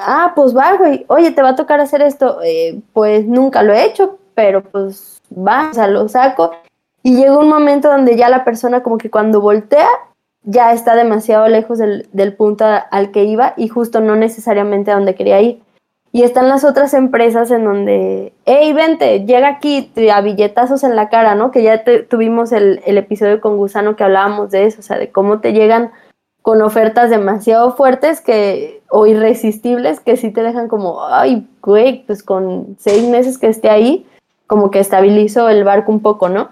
ah, pues va, güey, oye, te va a tocar hacer esto, eh, pues nunca lo he hecho, pero pues va, o sea, lo saco. Y llega un momento donde ya la persona como que cuando voltea, ya está demasiado lejos del, punto al que iba y justo no necesariamente a donde quería ir. Y están las otras empresas en donde, hey, vente, llega aquí a billetazos en la cara, ¿no? Que ya tuvimos el, el episodio con Gusano que hablábamos de eso, o sea, de cómo te llegan con ofertas demasiado fuertes que, o irresistibles que sí te dejan como, ay, güey, pues con seis meses que esté ahí, como que estabilizo el barco un poco, ¿no?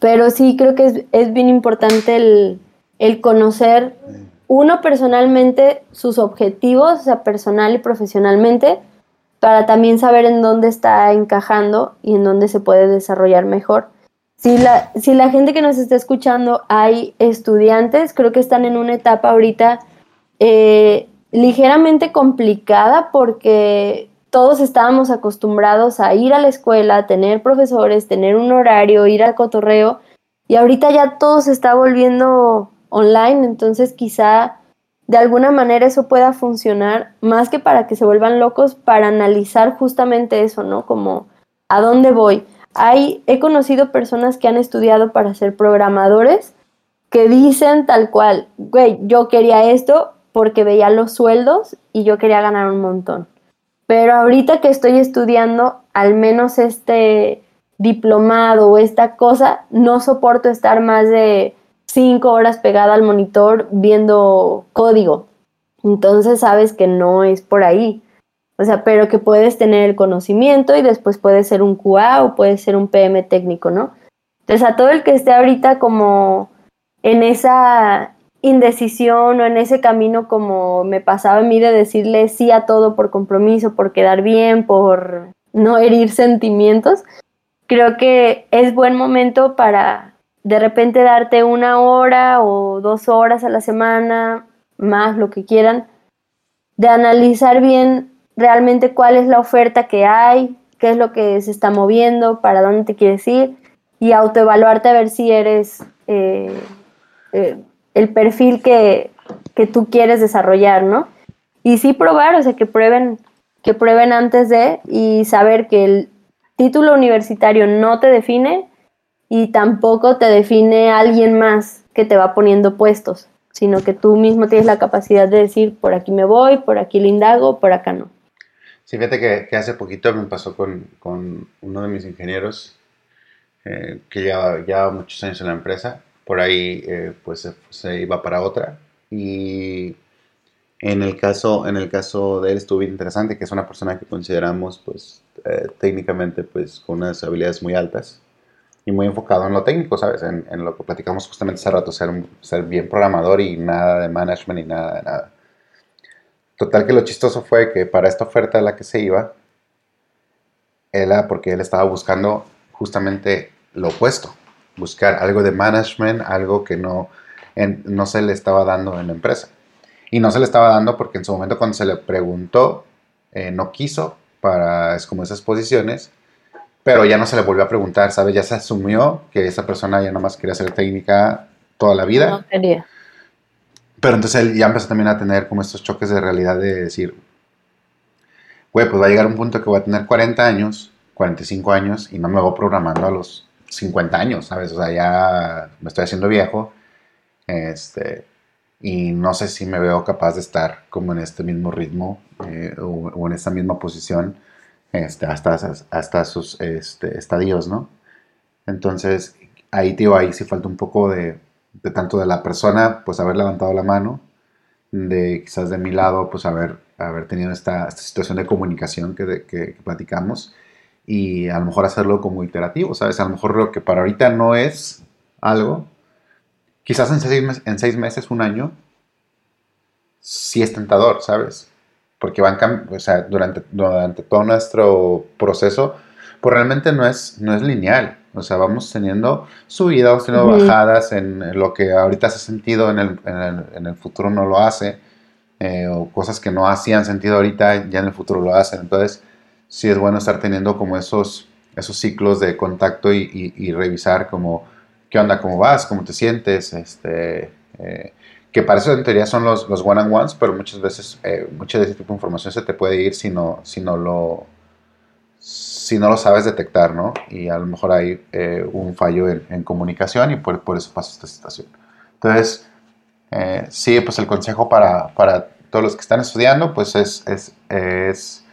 Pero sí creo que es, es bien importante el, el conocer uno personalmente sus objetivos, o sea, personal y profesionalmente, para también saber en dónde está encajando y en dónde se puede desarrollar mejor. Si la, si la gente que nos está escuchando hay estudiantes, creo que están en una etapa ahorita eh, ligeramente complicada porque todos estábamos acostumbrados a ir a la escuela, tener profesores, tener un horario, ir al cotorreo y ahorita ya todo se está volviendo online, entonces quizá de alguna manera eso pueda funcionar más que para que se vuelvan locos, para analizar justamente eso, ¿no? Como a dónde voy. Hay, he conocido personas que han estudiado para ser programadores que dicen tal cual, güey, yo quería esto porque veía los sueldos y yo quería ganar un montón. Pero ahorita que estoy estudiando, al menos este diplomado o esta cosa, no soporto estar más de cinco horas pegada al monitor viendo código. Entonces sabes que no es por ahí. O sea, pero que puedes tener el conocimiento y después puedes ser un QA o puedes ser un PM técnico, ¿no? Entonces a todo el que esté ahorita como en esa indecisión o en ese camino como me pasaba a mí de decirle sí a todo por compromiso, por quedar bien, por no herir sentimientos, creo que es buen momento para de repente darte una hora o dos horas a la semana, más lo que quieran, de analizar bien realmente cuál es la oferta que hay, qué es lo que se está moviendo, para dónde te quieres ir y autoevaluarte a ver si eres eh, eh, el perfil que, que tú quieres desarrollar, ¿no? Y sí probar, o sea, que prueben, que prueben antes de y saber que el título universitario no te define y tampoco te define alguien más que te va poniendo puestos, sino que tú mismo tienes la capacidad de decir, por aquí me voy, por aquí le indago, por acá no. Sí, fíjate que, hace poquito me pasó con, con uno de mis ingenieros eh, que lleva, lleva muchos años en la empresa. Por ahí eh, pues se, iba para otra. Y en el caso, en el caso de él estuvo bien interesante, que es una persona que consideramos pues eh, técnicamente pues con unas habilidades muy altas y muy enfocado en lo técnico, ¿sabes? En, en lo que platicamos justamente hace rato, ser, un- ser bien programador y nada de management y nada de nada. Total que lo chistoso fue que para esta oferta a la que se iba, era porque él estaba buscando justamente lo opuesto, buscar algo de management, algo que no, en- no se le estaba dando en la empresa. Y no se le estaba dando porque en su momento cuando se le preguntó, eh, no quiso para es como esas posiciones, pero ya no se le volvió a preguntar, ¿sabes? Ya se asumió que esa persona ya nomás quería ser técnica toda la vida. No quería. Pero entonces él ya empezó también a tener como estos choques de realidad de decir, güey, pues va a llegar un punto que voy a tener 40 años, 45 años y no me voy programando a los 50 años, ¿sabes? O sea, ya me estoy haciendo viejo. Este, y no sé si me veo capaz de estar como en este mismo ritmo eh, o, en esta misma posición este, hasta, hasta sus este, estadios, ¿no? Entonces, ahí, tío, ahí sí falta un poco de, de tanto de la persona, pues haber levantado la mano, de quizás de mi lado, pues haber, haber tenido esta, situación de comunicación que, de- que platicamos y a lo mejor hacerlo como iterativo, ¿sabes? A lo mejor lo que para ahorita no es algo, quizás en seis, mes- en seis meses, un año, sí es tentador, ¿sabes? Porque van, o sea, durante, durante todo nuestro proceso, pues realmente no es, no es lineal. O sea, vamos teniendo subidas, vamos teniendo Ujú. bajadas en lo que ahorita hace sentido, en el, en el, en el futuro no lo hace, eh, o cosas que no hacían sentido ahorita, ya en el futuro lo hacen. Entonces, sí es bueno estar teniendo como esos, esos ciclos de contacto y, y- y revisar como, ¿qué onda? ¿Cómo vas? ¿Cómo te sientes? Este, eh, que para eso en teoría son los, los one-on-ones, pero muchas veces, eh, mucha de ese tipo de información se te puede ir si no, si no lo si no lo sabes detectar, ¿no? Y a lo mejor hay eh, un fallo en, en comunicación y por, por eso pasa esta situación. Entonces, eh, sí, pues el consejo para, para todos los que están estudiando, pues es, es, es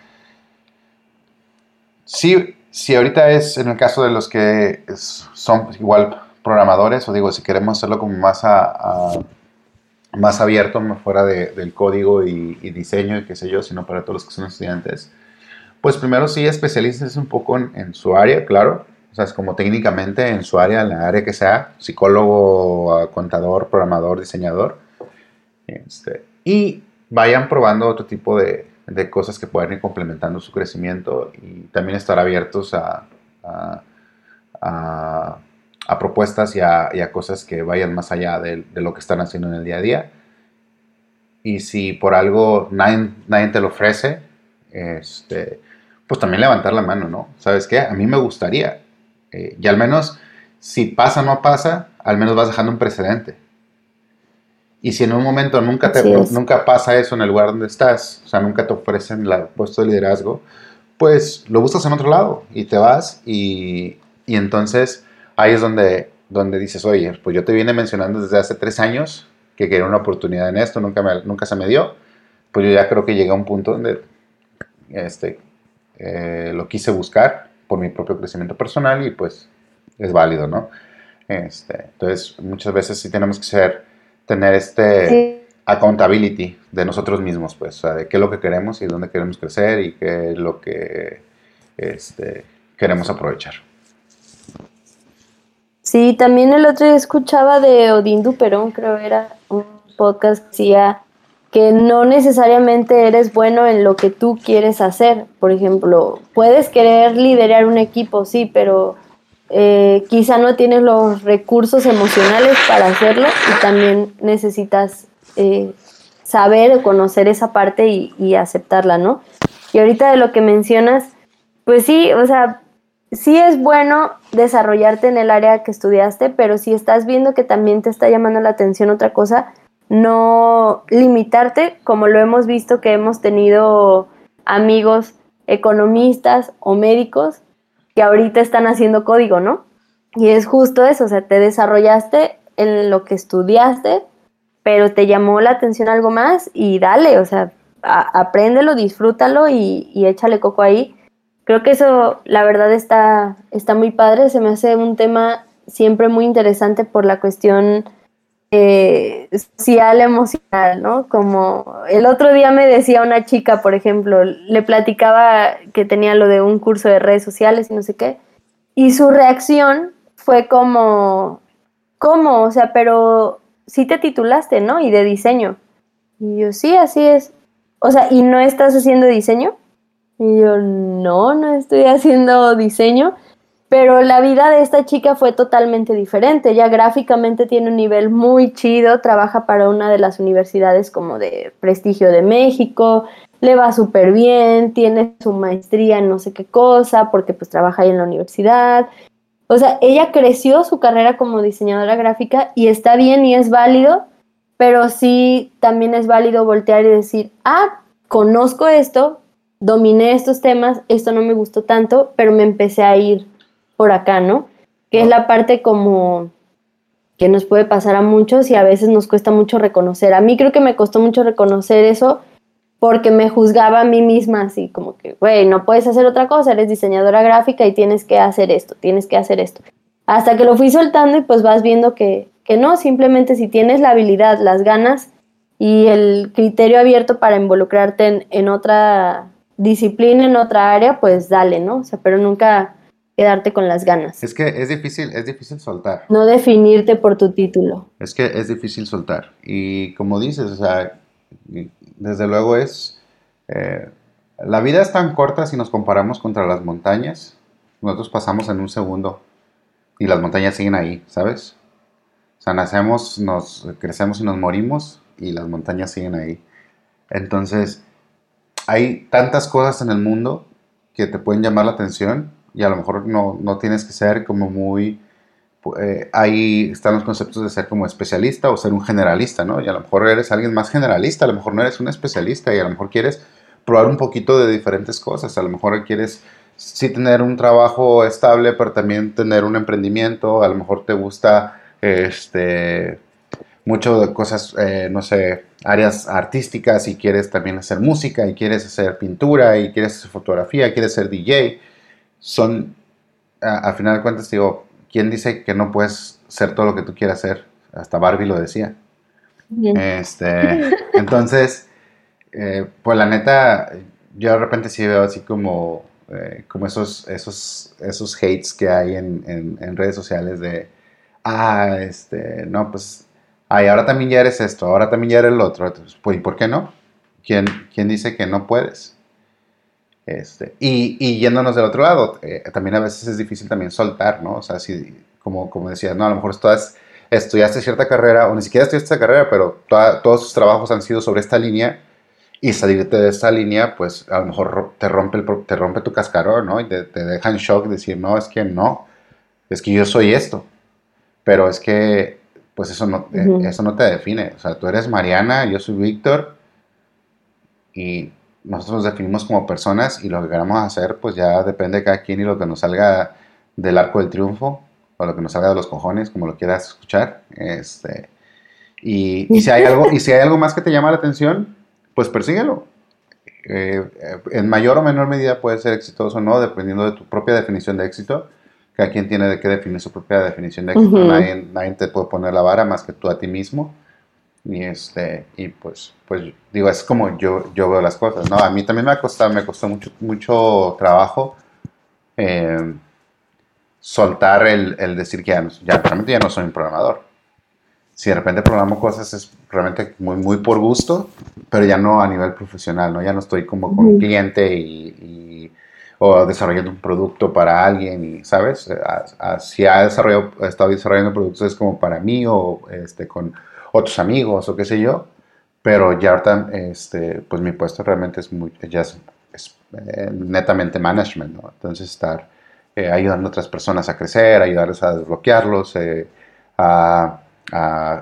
sí, si ahorita es en el caso de los que es- son igual programadores, o digo, si queremos hacerlo como más a, a- más abierto, más fuera de- del código y, y diseño y qué sé yo, sino para todos los que son estudiantes, pues primero sí especialícense un poco en, en su área, claro. O sea, es como técnicamente en su área, en la área que sea, psicólogo, ah, contador, programador, diseñador. Este, y vayan probando otro tipo de, de cosas que puedan ir complementando su crecimiento y también estar abiertos a, a- propuestas y a, cosas que vayan más allá de, de lo que están haciendo en el día a día. Y si por algo nadie, nadie te lo ofrece, este, pues también levantar la mano, ¿no? ¿Sabes qué? A mí me gustaría. Eh, y al menos, si pasa o no pasa, al menos vas dejando un precedente. Y si en un momento nunca, te, nunca pasa eso en el lugar donde estás, o sea, nunca te ofrecen el puesto de liderazgo, pues lo buscas en otro lado y te vas y, y entonces ahí es donde, donde dices, oye, pues yo te vine mencionando desde hace tres años que quería una oportunidad en esto, nunca, me- nunca se me dio, pues yo ya creo que llegué a un punto donde este, eh, lo quise buscar por mi propio crecimiento personal y pues es válido, ¿no? Este, entonces, muchas veces sí tenemos que ser, tener este Sí. accountability de nosotros mismos, pues, o sea, de qué es lo que queremos y dónde queremos crecer y qué es lo que este, queremos aprovechar. Sí, también el otro día escuchaba de Odín Duperón, creo era un podcast que decía que no necesariamente eres bueno en lo que tú quieres hacer. Por ejemplo, puedes querer liderar un equipo, sí, pero eh, quizá no tienes los recursos emocionales para hacerlo y también necesitas eh, saber o conocer esa parte y, y aceptarla, ¿no? Y ahorita de lo que mencionas, pues sí, o sea, sí es bueno desarrollarte en el área que estudiaste, pero si estás viendo que también te está llamando la atención otra cosa, no limitarte, como lo hemos visto que hemos tenido amigos economistas o médicos que ahorita están haciendo código, ¿no? Y es justo eso, o sea, te desarrollaste en lo que estudiaste, pero te llamó la atención algo más y dale, o sea, apréndelo, disfrútalo y, y échale coco ahí. Creo que eso, la verdad, está, está muy padre. Se me hace un tema siempre muy interesante por la cuestión eh, social, emocional, ¿no? Como el otro día me decía una chica, por ejemplo, le platicaba que tenía lo de un curso de redes sociales y no sé qué, y su reacción fue como, ¿cómo? O sea, pero sí te titulaste, ¿no? Y de diseño. Y yo, sí, así es. O sea, ¿y no estás haciendo diseño? Y yo, no, no estoy haciendo diseño. Pero la vida de esta chica fue totalmente diferente. Ella gráficamente tiene un nivel muy chido, trabaja para una de las universidades como de prestigio de México, le va súper bien, tiene su maestría en no sé qué cosa, porque pues trabaja ahí en la universidad. o sea, ella creció su carrera como diseñadora gráfica y está bien y es válido, pero sí también es válido voltear y decir, ah, conozco esto, dominé estos temas, esto no me gustó tanto, pero me empecé a ir por acá, ¿no? Que es la parte como que nos puede pasar a muchos y a veces nos cuesta mucho reconocer. A mí creo que me costó mucho reconocer eso porque me juzgaba a mí misma así como que, güey, no puedes hacer otra cosa, eres diseñadora gráfica y tienes que hacer esto, tienes que hacer esto. Hasta que lo fui soltando y pues vas viendo que, que no, simplemente si tienes la habilidad, las ganas y el criterio abierto para involucrarte en, en otra disciplina, en otra área, pues dale, ¿no? O sea, pero nunca quedarte con las ganas. Es que es difícil, es difícil soltar. No definirte por tu título. Es que es difícil soltar. Y como dices, o sea, desde luego es... eh, la vida es tan corta si nos comparamos contra las montañas. Nosotros pasamos en un segundo y las montañas siguen ahí, ¿sabes? O sea, nacemos, nos crecemos y nos morimos y las montañas siguen ahí. Entonces, hay tantas cosas en el mundo que te pueden llamar la atención y a lo mejor no, no tienes que ser como muy... eh, ahí están los conceptos de ser como especialista o ser un generalista, ¿no? Y a lo mejor eres alguien más generalista, a lo mejor no eres un especialista y a lo mejor quieres probar un poquito de diferentes cosas, a lo mejor quieres sí tener un trabajo estable, pero también tener un emprendimiento, a lo mejor te gusta este mucho de cosas, eh, no sé, áreas artísticas y quieres también hacer música y quieres hacer pintura y quieres hacer fotografía, quieres ser DJ. Son, a- al final de cuentas, digo, ¿quién dice que no puedes ser todo lo que tú quieras ser? Hasta Barbie lo decía. Este, entonces, eh, pues la neta, yo de repente sí veo así como, eh, como esos, esos, esos hates que hay en, en- en redes sociales de, ah, este, no, pues, ay, ahora también ya eres esto, ahora también ya eres el otro. Entonces, pues, ¿y por qué no? ¿Quién, quién dice que no puedes? Este, y, y yéndonos del otro lado, eh, también a veces es difícil también soltar, ¿no? O sea, si, como, como decías, no, a lo mejor estudiaste cierta carrera, o ni siquiera estudiaste esta carrera, pero toda- todos tus trabajos han sido sobre esta línea, y salirte de esta línea, pues a lo mejor te rompe, el, te rompe tu cascarón, ¿no? Y te, te deja en shock decir, no, es que no, es que yo soy esto, pero es que, pues eso no, eh, Ujú. eso no te define, o sea, tú eres Mariana, yo soy Víctor, y nosotros nos definimos como personas y lo que queramos hacer pues ya depende de cada quien y lo que nos salga del arco del triunfo o lo que nos salga de los cojones, como lo quieras escuchar. Este, y, y si hay algo, y si hay algo más que te llama la atención, pues persíguelo. Eh, en mayor o menor medida puede ser exitoso o no, dependiendo de tu propia definición de éxito. Cada quien tiene de qué definir su propia definición de éxito. Nadie, nadie te puede poner la vara más que tú a ti mismo. Y este, y pues, pues digo, es como yo, yo veo las cosas, ¿no? A mí también me ha costado, me costó mucho, mucho trabajo eh, soltar el, el decir que ya, no- ya realmente ya no soy un programador. Si de repente programo cosas es realmente muy, muy por gusto, pero ya no a nivel profesional, ¿no? Ya no estoy como con un cliente y, y- o desarrollando un producto para alguien, y, ¿sabes? A- a- si ha desarrollado, he estado desarrollando productos es como para mí o este, con otros amigos o qué sé yo, pero ya este, pues mi puesto realmente es muy, ya es, eh, netamente management. Entonces estar eh, ayudando a otras personas a crecer, ayudarles a desbloquearlos, eh, a,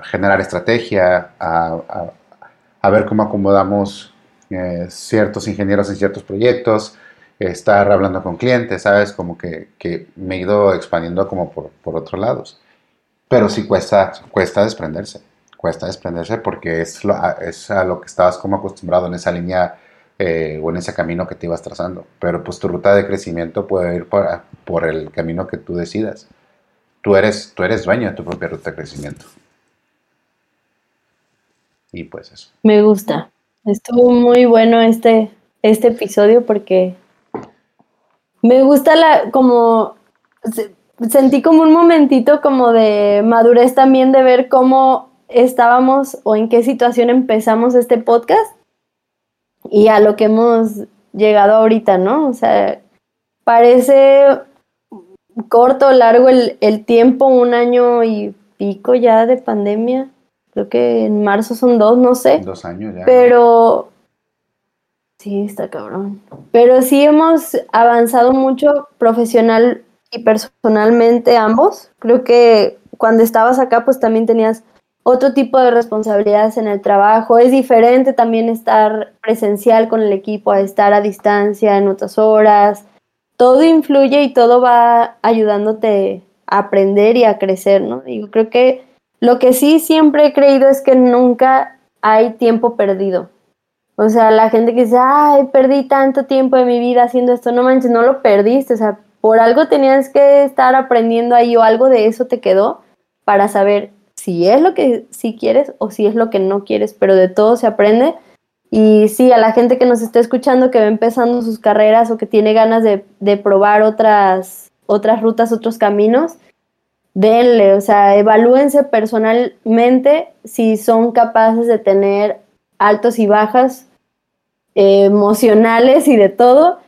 generar estrategia, a, ver cómo acomodamos ciertos ingenieros en ciertos proyectos, estar hablando con clientes, ¿sabes? Como que, que me he ido expandiendo como por, por otros lados. Pero sí cuesta, cuesta desprenderse, cuesta desprenderse porque es, lo- es a lo que estabas como acostumbrado en esa línea eh, o en ese camino que te ibas trazando. Pero pues tu ruta de crecimiento puede ir por, por el camino que tú decidas. Tú eres, tú eres dueño de tu propia ruta de crecimiento. Y pues eso. Me gusta. Estuvo muy bueno este, este episodio porque me gusta la, como, se- sentí como un momentito como de madurez también de ver cómo estábamos o en qué situación empezamos este podcast y a lo que hemos llegado ahorita, ¿no? O sea, parece corto o largo el, el tiempo, un año y pico ya de pandemia. Creo que en marzo son dos, no sé. Dos años ya. Pero sí, está cabrón. Pero sí hemos avanzado mucho profesional y personalmente ambos. Creo que cuando estabas acá pues también tenías otro tipo de responsabilidades en el trabajo. Es diferente también estar presencial con el equipo a estar a distancia en otras horas. Todo influye y todo va ayudándote a aprender y a crecer, ¿no? Digo, creo que lo que sí siempre he creído es que nunca hay tiempo perdido. O sea, la gente que dice, ay, perdí tanto tiempo de mi vida haciendo esto, no manches, no lo perdiste, o sea, por algo tenías que estar aprendiendo ahí o algo de eso te quedó para saber si es lo que sí quieres o si es lo que no quieres, pero de todo se aprende. Y sí, a la gente que nos está escuchando, que va empezando sus carreras o que tiene ganas de, de probar otras, otras rutas, otros caminos, denle, o sea, evalúense personalmente si son capaces de tener altos y bajas emocionales y de todo.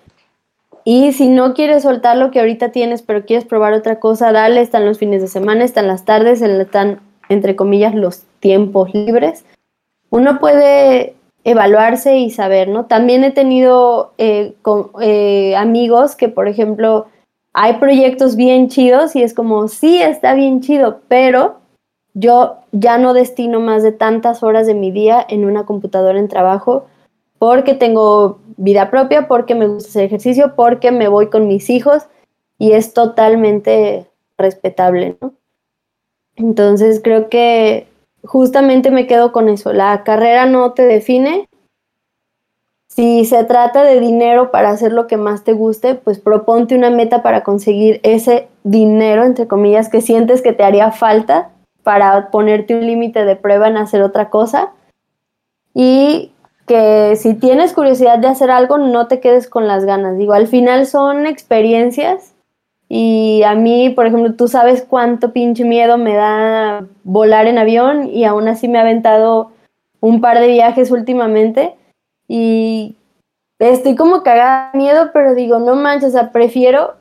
Y si no quieres soltar lo que ahorita tienes, pero quieres probar otra cosa, dale, están los fines de semana, están las tardes, están, entre comillas, los tiempos libres. Uno puede evaluarse y saber, ¿no? También he tenido eh, eh, amigos que, por ejemplo, hay proyectos bien chidos y es como, sí, está bien chido, pero yo ya no destino más de tantas horas de mi día en una computadora en trabajo porque tengo vida propia, porque me gusta hacer ejercicio, porque me voy con mis hijos y es totalmente respetable, ¿no? Entonces creo que justamente me quedo con eso. La carrera no te define, si se trata de dinero para hacer lo que más te guste, pues proponte una meta para conseguir ese dinero, entre comillas, que sientes que te haría falta para ponerte un límite de prueba en hacer otra cosa. Y que si tienes curiosidad de hacer algo, no te quedes con las ganas. Digo, al final son experiencias y a mí, por ejemplo, tú sabes cuánto pinche miedo me da volar en avión y aún así me ha aventado un par de viajes últimamente y estoy como cagada de miedo, pero digo, no manches, o sea, prefiero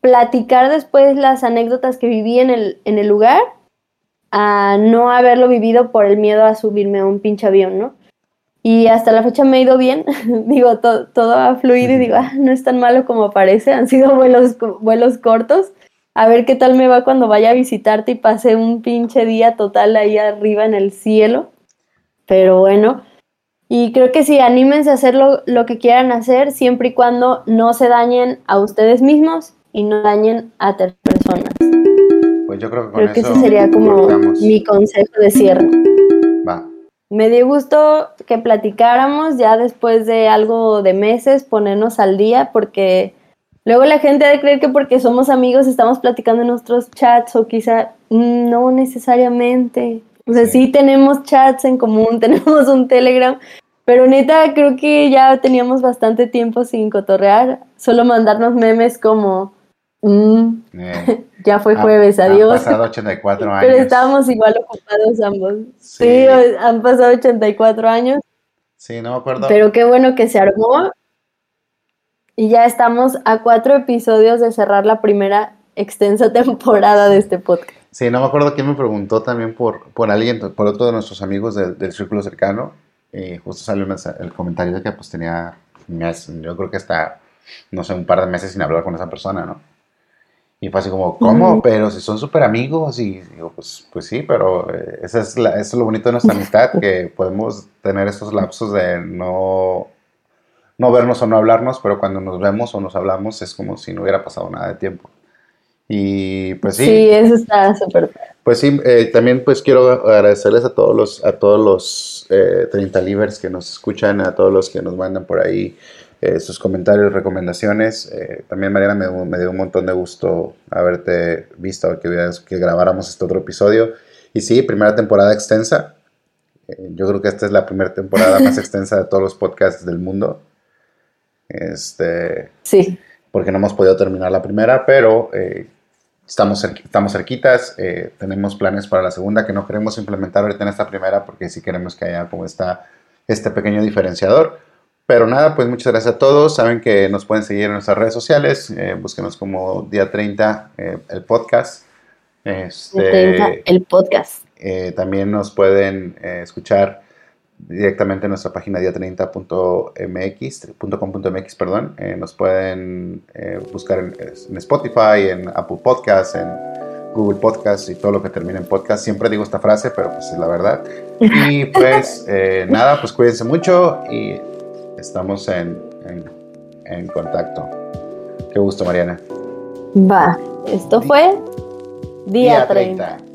platicar después las anécdotas que viví en el, en el lugar a no haberlo vivido por el miedo a subirme a un pinche avión, ¿no? Y hasta la fecha me ha ido bien, (laughs) digo, todo ha fluido y digo, ah, no es tan malo como parece, han sido vuelos, vuelos cortos, a ver qué tal me va cuando vaya a visitarte y pase un pinche día total ahí arriba en el cielo, pero bueno, y creo que sí, anímense a hacer lo, que quieran hacer siempre y cuando no se dañen a ustedes mismos y no dañen a terceras personas. Pues yo creo que con creo que ese sería como mi consejo de cierre. Me dio gusto que platicáramos ya después de algo de meses, ponernos al día, porque luego la gente debe creer que porque somos amigos estamos platicando en nuestros chats o quizá mm, no necesariamente. O sea, sí. tenemos chats en común, (laughs) tenemos un Telegram, pero neta creo que ya teníamos bastante tiempo sin cotorrear, solo mandarnos memes como, mm, eh, (laughs) ya fue jueves, adiós. Han pasado 84 (laughs) años. Pero estábamos igual ocupados ambos. Sí. sí, han pasado 84 años. Sí, no me acuerdo. Pero qué bueno que se armó. Y ya estamos a cuatro episodios de cerrar la primera extensa (laughs) temporada de este podcast. Sí, no me acuerdo quién me preguntó también por, por alguien, por otro de nuestros amigos del, círculo cercano. Y justo salió el comentario de que pues tenía mes, yo creo que está, no sé, un par de meses sin hablar con esa persona, ¿no? Y fue así como, ¿cómo? Pero si son súper amigos y digo, pues, pues sí, pero eh, eso, es eso es lo bonito de nuestra amistad, (laughs) que podemos tener estos lapsos de no, no vernos o no hablarnos, pero cuando nos vemos o nos hablamos es como si no hubiera pasado nada de tiempo. Y pues sí. Sí, eso está súper. Pues sí, eh, también pues quiero agradecerles a todos los, a todos los eh, 30 livers que nos escuchan, a todos los que nos mandan por ahí eh, sus comentarios, recomendaciones. Eh, también Mariana me, me, dio un montón de gusto haberte visto, que, que grabáramos este otro episodio. Y sí, primera temporada extensa. yo creo que esta es la primera temporada más (laughs) extensa de todos los podcasts del mundo. Este, sí. Porque no hemos podido terminar la primera, pero Estamos, estamos cerquitas, eh, tenemos planes para la segunda que no queremos implementar ahorita en esta primera porque sí queremos que haya como está este pequeño diferenciador. Pero nada, pues muchas gracias a todos. Saben que nos pueden seguir en nuestras redes sociales. Eh, búsquenos como día 30 eh, el podcast. Este, 30, el podcast. Eh, también nos pueden escuchar directamente en nuestra página dia30.mx.com.mx, perdón. Eh, nos pueden eh, buscar en, en, Spotify, en Apple Podcasts, en Google Podcasts y todo lo que termine en podcast. Siempre digo esta frase, pero pues es la verdad. (laughs) Y pues eh, nada, pues cuídense mucho y estamos en, en, en contacto. Qué gusto, Mariana. Va, esto fue Día, Día 30. 30.